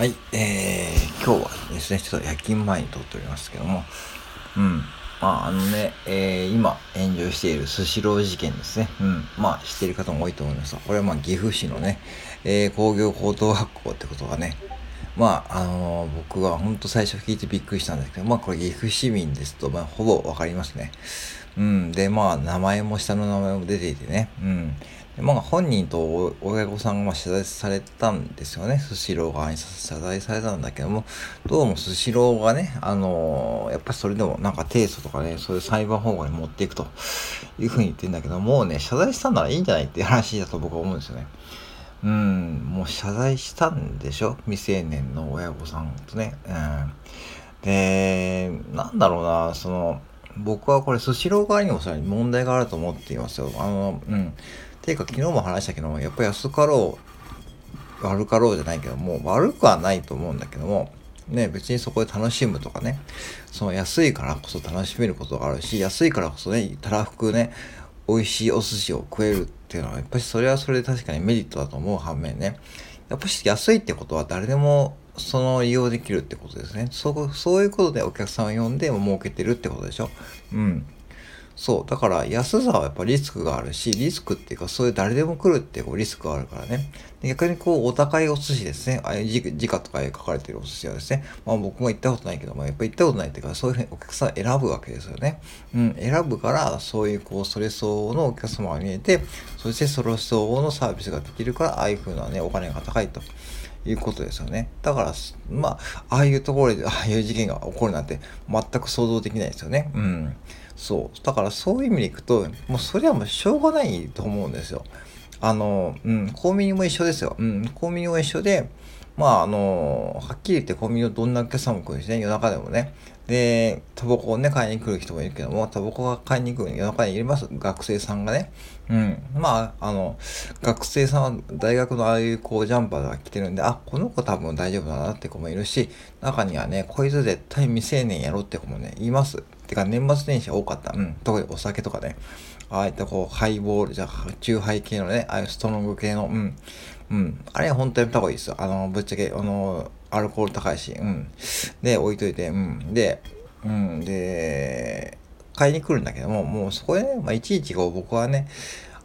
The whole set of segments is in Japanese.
はい、えー、今日はですね、ちょっと夜勤前に撮っておりますけども、うん、まあ、あのね、えー、今、炎上しているスシロー事件ですね。うん、まあ、知っている方も多いと思いますが、これはまあ、岐阜市のね、えー、工業高等学校ってことがね、まあ、あのー、僕は本当最初聞いてびっくりしたんですけど、まあ、これ岐阜市民ですと、まあ、ほぼわかりますね。うん、で、まあ、名前も下の名前も出ていてね、うん。まあ、本人と親御さんが謝罪されたんですよね。スシロー側に謝罪されたんだけども、どうもスシローがね、あのー、やっぱりそれでもなんか提訴とかね、そういう裁判方向に持っていくというふうに言ってんだけど、もうね、謝罪したんならいいんじゃないっていう話だと僕は思うんですよね。うん、もう謝罪したんでしょ？未成年の親御さんとね。うん。で、なんだろうな、その、僕はこれスシロー側にもさらに問題があると思っていますよ。あの、うん。ていうか昨日も話したけども、やっぱ安かろう、悪かろうじゃないけども、悪くはないと思うんだけども、ね、別にそこで楽しむとかね、その安いからこそ楽しめることがあるし、安いからこそね、たらふくね、美味しいお寿司を食えるっていうのは、やっぱりそれはそれで確かにメリットだと思う反面ね、やっぱし安いってことは誰でもその利用できるってことですね。そこそういうことでお客さんを呼んでも儲けてるってことでしょ。うん。そう。だから安さはやっぱリスクがあるし、リスクっていうかそういう誰でも来るってこうリスクがあるからね。逆にこうお高いお寿司ですね。ああいう時価とか書かれてるお寿司はですね。まあ僕も行ったことないけども、やっぱ行ったことないっていうかそういうふうにお客さん選ぶわけですよね。うん。選ぶからそういうこうそれ相応のお客様が見えて、そしてそれ相応のサービスができるから、ああいうふうなね、お金が高いと。いうことですよね。だから、まあ、ああいうところで、ああいう事件が起こるなんて全く想像できないですよね。うん。そう。だからそういう意味でいくと、もうそれはもうしょうがないと思うんですよ。あの、うん、コンビニも一緒ですよ。うん、コンビニも一緒で、まあ、あの、はっきり言ってコンビニをどんなお客さんも来るしね、夜中でもね。で、タバコをね、買いに来る人もいるけども、タバコが買いに来る夜中にいます学生さんがね。うん。まあ、あの、学生さんは大学のああいうこうジャンパーが来てるんで、あ、この子多分大丈夫だなって子もいるし、中にはね、こいつ絶対未成年やろって子もね、います。てか年末年始多かった。うん。特にお酒とかね。ああいったこう、ハイボール、じゃあ、中ハイ系のね、ああいうストロング系の、うん。うん。あれは本当にやった方がいいですよ。あの、ぶっちゃけ、あの、アルコール高いし、うん。で、置いといて、うん。で、うん。で、買いに来るんだけども、もうそこでね、まあ、いちいちこう、僕はね、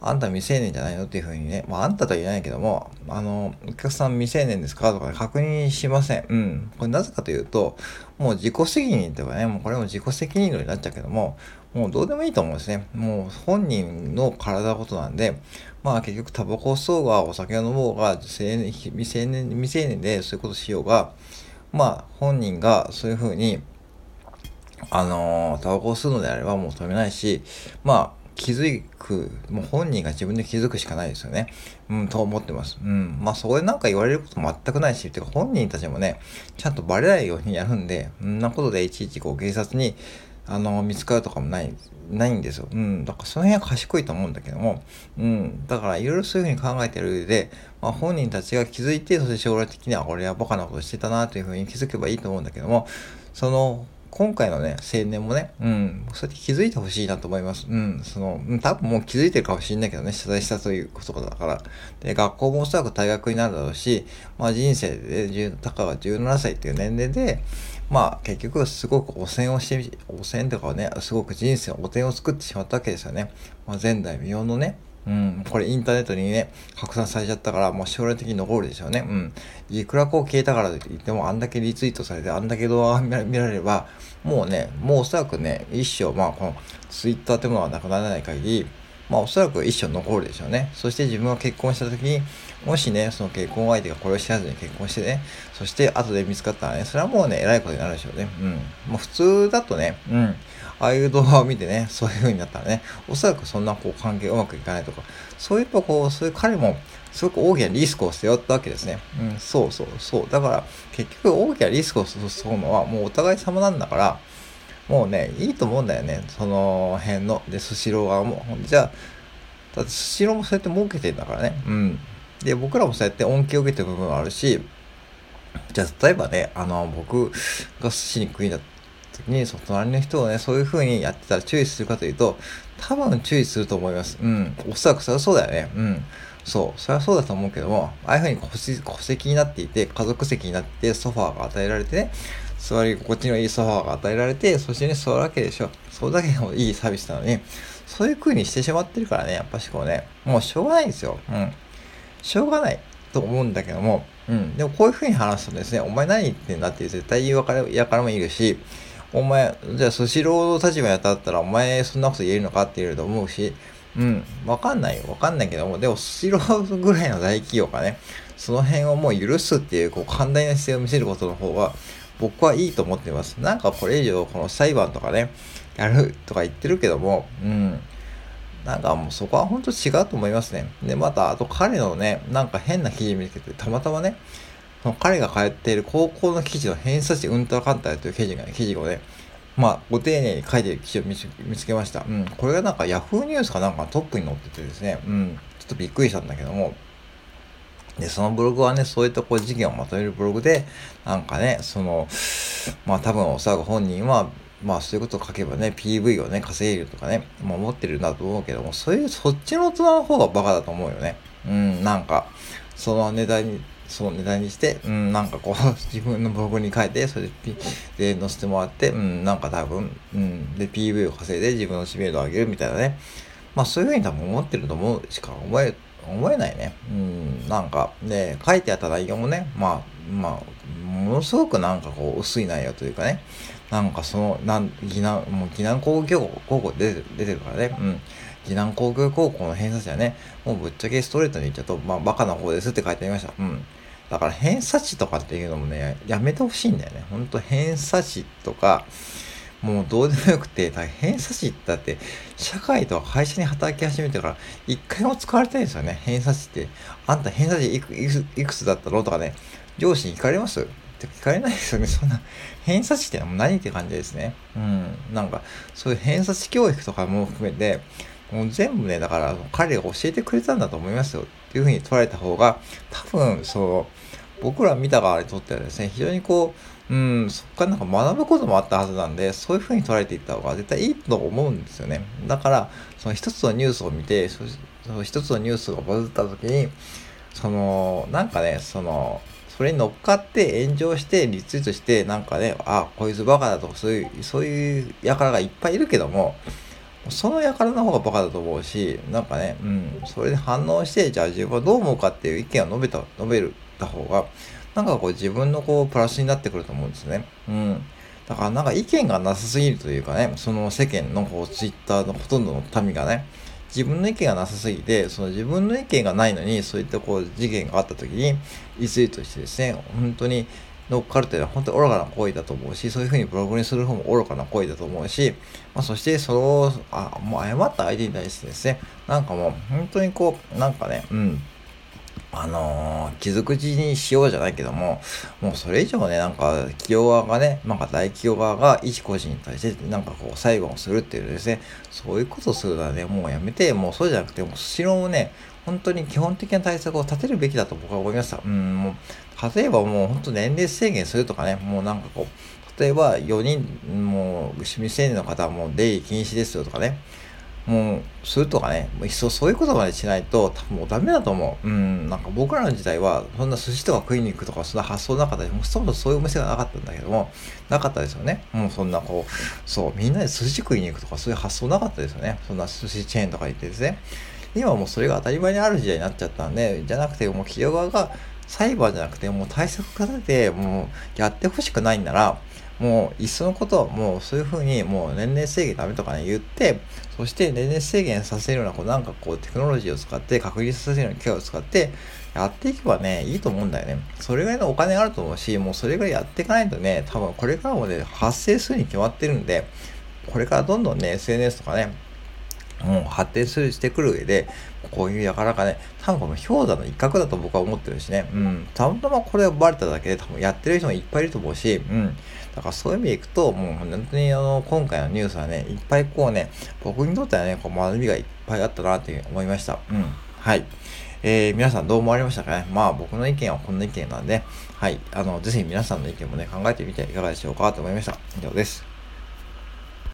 あんた未成年じゃないのっていうふうにね、まあ、あんたとは言えないけども、あの、お客さん未成年ですか？とか確認しません。うん。これなぜかというと、もう自己責任っていうかね、もうこれも自己責任論になっちゃうけども、もうどうでもいいと思うんですね。もう本人の体のことなんで、まあ結局タバコを吸おうが、お酒を飲もうが、未成年、未成年、未成年でそういうことしようが、まあ本人がそういうふうに、あのー、タバコを吸うのであればもう止めないし、まあ気づく、もう本人が自分で気づくしかないですよね。うん、と思ってます。うん。まあ、そこでなんか言われること全くないし、てか本人たちもね、ちゃんとバレないようにやるんで、んなことでいちいちこう警察に、あの、見つかるとかもない、ないんですよ。うん。だからその辺は賢いと思うんだけども、うん。だからいろいろそういうふうに考えてる上で、まあ、本人たちが気づいて、そして将来的には俺はバカなことしてたなというふうに気づけばいいと思うんだけども、その今回のね、青年もね、うん、そうやって気づいてほしいなと思います。うん、その、多分もう気づいてるかもしれないけどね、謝罪したということだから。で、学校もおそらく大学になるだろうし、まあ人生で、たかが17歳っていう年齢で、まあ結局すごく汚染をして、汚染とかね、すごく人生汚点を作ってしまったわけですよね。まあ前代未聞のね、うん、これインターネットにね、拡散されちゃったから、もう将来的に残るでしょうね。うん。いくらこう消えたからといっても、あんだけリツイートされて、あんだけ動画が見られれば、もうね、もうおそらくね、一生、まあこのツイッターってものはなくならない限り、まあおそらく一生残るでしょうね。そして自分が結婚した時に、もしね、その結婚相手がこれを知らずに結婚してね、そして後で見つかったらね、それはもうね、偉いことになるでしょうね。うん。もう普通だとね、うん。ああいう動画を見てね、そういう風になったらね、おそらくそんなこう関係うまくいかないとか、そういうとこう、そういう彼も、すごく大きなリスクを背負ったわけですね。うん、そうそうそう。だから、結局大きなリスクを背負うのは、もうお互い様なんだから、もうね、いいと思うんだよね。その辺の。で、スシロー側も。じゃあ、スシローもそうやって儲けてんだからね。うん。で、僕らもそうやって恩恵を受けてる部分があるし、じゃあ、例えばね、あの、僕が寿司に食いに時に、その隣の人をね、そういう風にやってたら注意するかというと、多分注意すると思います。うん。おそらくそれはそうだよね。うん。そう、それはそうだと思うけども、ああいうふうに戸籍になっていて、家族席になってソファーが与えられてね、座り心地のいいソファーが与えられて、そしてね、座るわけでしょ。それだけでもいいサービスなのに、そういう風にしてしまってるからね、やっぱしこうね、もうしょうがないんですよ。うん。しょうがないと思うんだけども、うん。でもこういう風に話すとですね、お前何言ってんだって絶対言うやからもいるし、お前、じゃあスシローの立場に当たったら、お前そんなこと言えるのかって言えると思うし、うん、わかんないよ。わかんないけども、でも、スシローぐらいの大企業がね、その辺をもう許すっていう、こう、寛大な姿勢を見せることの方が、僕はいいと思ってます。なんかこれ以上、この裁判とかね、やるとか言ってるけども、うん。なんかもうそこは本当違うと思いますね。で、また、あと彼のね、なんか変な記事見つけて、たまたまね、その彼が通っている高校の記事の偏差値うんたらかんたらという記事が、記事をね、まあ、ご丁寧に書いてる記事を見つけました。うん。これがなんか Yahoo ニュースかなんかトップに載っててですね、うん。ちょっとびっくりしたんだけども、で、そのブログはね、そういったこう事件をまとめるブログで、なんかね、その、まあ多分おそらく本人は、まあそういうことを書けばね、PV をね、稼げるとかね、まあ思ってるんだと思うけども、そういう、そっちの大人の方がバカだと思うよね。うん、なんか、その値段に、その値段にして、うん、なんかこう、自分のブログに書いて、それで、で載せてもらって、うん、なんか多分、うん、で、PV を稼いで自分の知名度を上げるみたいなね。まあそういうふうに多分思ってると思うしか思え、思えないね。うん、なんか、で、書いてあった内容もね、まあ、まあ、ものすごくなんかこう、薄い内容というかね、なんかその、なん、技難、もう技難工業高校出てる、出てるからね、うん。技難工業高校の偏差値はね、もうぶっちゃけストレートに言っちゃうと、まあ、バカな方ですって書いてありました。うん。だから偏差値とかっていうのもね、やめてほしいんだよね。ほんと偏差値とか、もうどうでもよくて、偏差値だって、社会と会社に働き始めてから、一回も使われてないんですよね。偏差値って。あんた偏差値いくいくつだったのとかね、上司に聞かれます？って聞かれないですよね。そんな、偏差値ってのは何って感じですね。うん。なんか、そういう偏差値教育とかも含めて、もう全部ね、だから彼が教えてくれたんだと思いますよっていうふうに捉えた方が、多分、そう、僕ら見た側にとってはですね、非常にこう、うん、そこからなんか学ぶこともあったはずなんで、そういうふうに捉えていった方が絶対いいと思うんですよね。だから、その一つのニュースを見て、その一つのニュースがバズった時に、その、なんかね、その、それに乗っかって炎上してリツイートして、なんかね、あ、こいつバカだとか、そういう、そういう輩がいっぱいいるけども、その輩の方がバカだと思うし、なんかね、うん、それで反応して、じゃあ自分はどう思うかっていう意見を述べた、述べるた方が、なんかこう自分のこうプラスになってくると思うんですね。うん。だからなんか意見がなさすぎるというかね、その世間のこうツイッターのほとんどの民がね、自分の意見がなさすぎて、その自分の意見がないのに、そういったこう事件があった時に、リツイートしてですね、本当に乗っかるというのは本当に愚かな行為だと思うし、そういうふうにブログにする方も愚かな行為だと思うし、まあ、そしてその、あ、もう謝った相手に対してですね、なんかもう本当にこう、なんかね、うん、あのー、傷口にしようじゃないけども、もうそれ以上ね、なんか企業側がね、なんか大企業側が一個人に対してなんかこう裁判をするっていうですね、そういうことするのはね、もうやめて、もうそうじゃなくて、もうスシローもね、本当に基本的な対策を立てるべきだと僕は思いました。うん、もう、例えばもう本当年齢制限するとかね、もうなんかこう、例えば4人、もう、未成年の方はもう出入り禁止ですよとかね、もう、するとかね、もう一層そういうことまでしないと、多分もうダメだと思う。うん、なんか僕らの時代は、そんな寿司とか食いに行くとか、そんな発想なかったり、もうそもそもそういうお店がなかったんだけども、なかったですよね。もうそんなこう、そう、みんなで寿司食いに行くとか、そういう発想なかったですよね。そんな寿司チェーンとか行ってですね。今もうそれが当たり前にある時代になっちゃったんで、じゃなくて、もう企業側が裁判じゃなくて、もう対策立てて、もうやってほしくないんなら、もういっそのこともうそういうふうにもう年齢制限ダメとかね言って、そして年齢制限させるようなこうなんかこうテクノロジーを使って確立させるような機械を使ってやっていけばね、いいと思うんだよね。それぐらいのお金があると思うし、もうそれぐらいやっていかないとね、多分これからもね、発生するに決まってるんで、これからどんどんね、SNS とかね、もう発展するしてくる上で、こういうやからかね、多分この氷山の一角だと僕は思ってるしね、うん、たまたまこれがバレただけで多分やってる人もいっぱいいると思うし、うん、だからそういう意味でいくと、もう本当にあの、今回のニュースはね、いっぱいこうね、僕にとってはね、こう学びがいっぱいあったなって思いました。うん。はい。えー、皆さんどう思われましたかね？まあ僕の意見はこんな意見なんで、はい。あの、ぜひ皆さんの意見もね、考えてみていかがでしょうかと思いました。以上です。